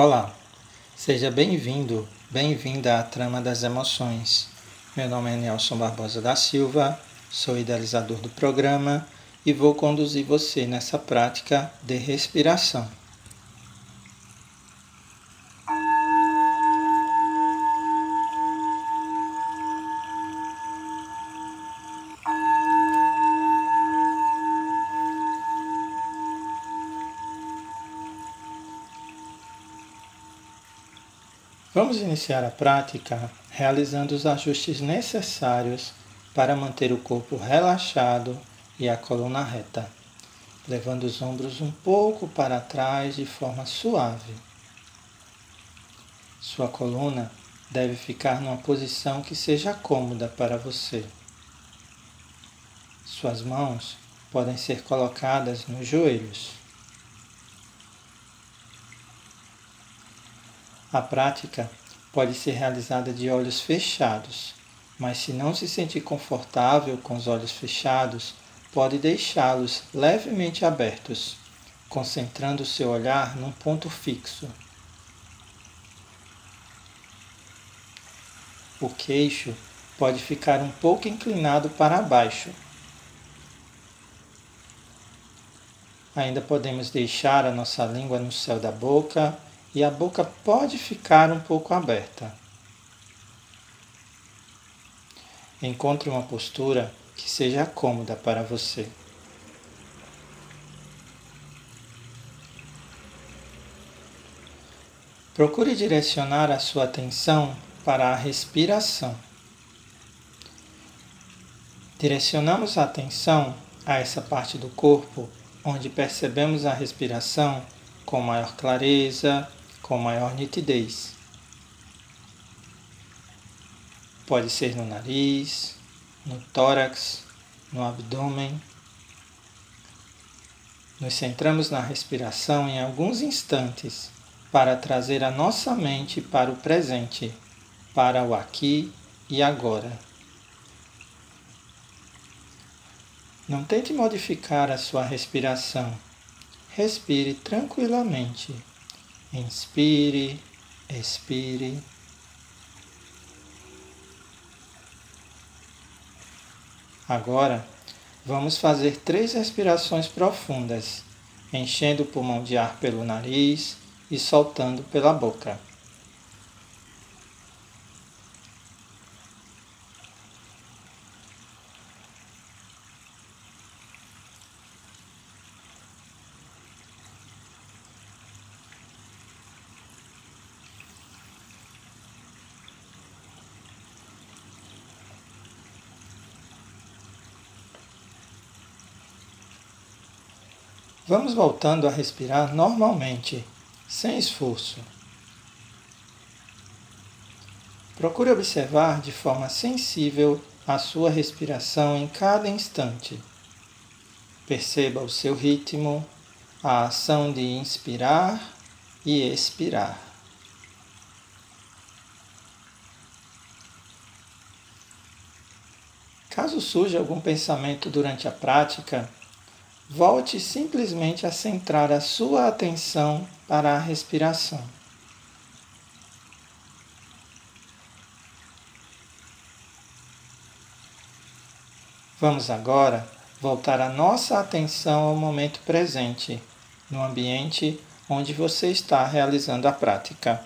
Olá, seja bem-vindo, bem-vinda à Trama das Emoções. Meu nome é Nelson Barbosa da Silva, sou idealizador do programa e vou conduzir você nessa prática de respiração. Vamos iniciar a prática realizando os ajustes necessários para manter o corpo relaxado e a coluna reta, levando os ombros um pouco para trás de forma suave. Sua coluna deve ficar numa posição que seja cômoda para você. Suas mãos podem ser colocadas nos joelhos. A prática pode ser realizada de olhos fechados, mas se não se sentir confortável com os olhos fechados, pode deixá-los levemente abertos, concentrando seu olhar num ponto fixo. O queixo pode ficar um pouco inclinado para baixo. Ainda podemos deixar a nossa língua no céu da boca e a boca pode ficar um pouco aberta. Encontre uma postura que seja cômoda para você. Procure direcionar a sua atenção para a respiração. Direcionamos a atenção a essa parte do corpo onde percebemos a respiração com maior clareza, com maior nitidez. Pode ser no nariz, no tórax, no abdômen. Nos centramos na respiração em alguns instantes para trazer a nossa mente para o presente, para o aqui e agora. Não tente modificar a sua respiração. Respire tranquilamente Inspire, expire. Agora, vamos fazer três respirações profundas, enchendo o pulmão de ar pelo nariz e soltando pela boca. Vamos voltando a respirar normalmente, sem esforço. Procure observar de forma sensível a sua respiração em cada instante. Perceba o seu ritmo, a ação de inspirar e expirar. Caso surja algum pensamento durante a prática, Volte simplesmente a centrar a sua atenção para a respiração. Vamos agora voltar a nossa atenção ao momento presente, no ambiente onde você está realizando a prática.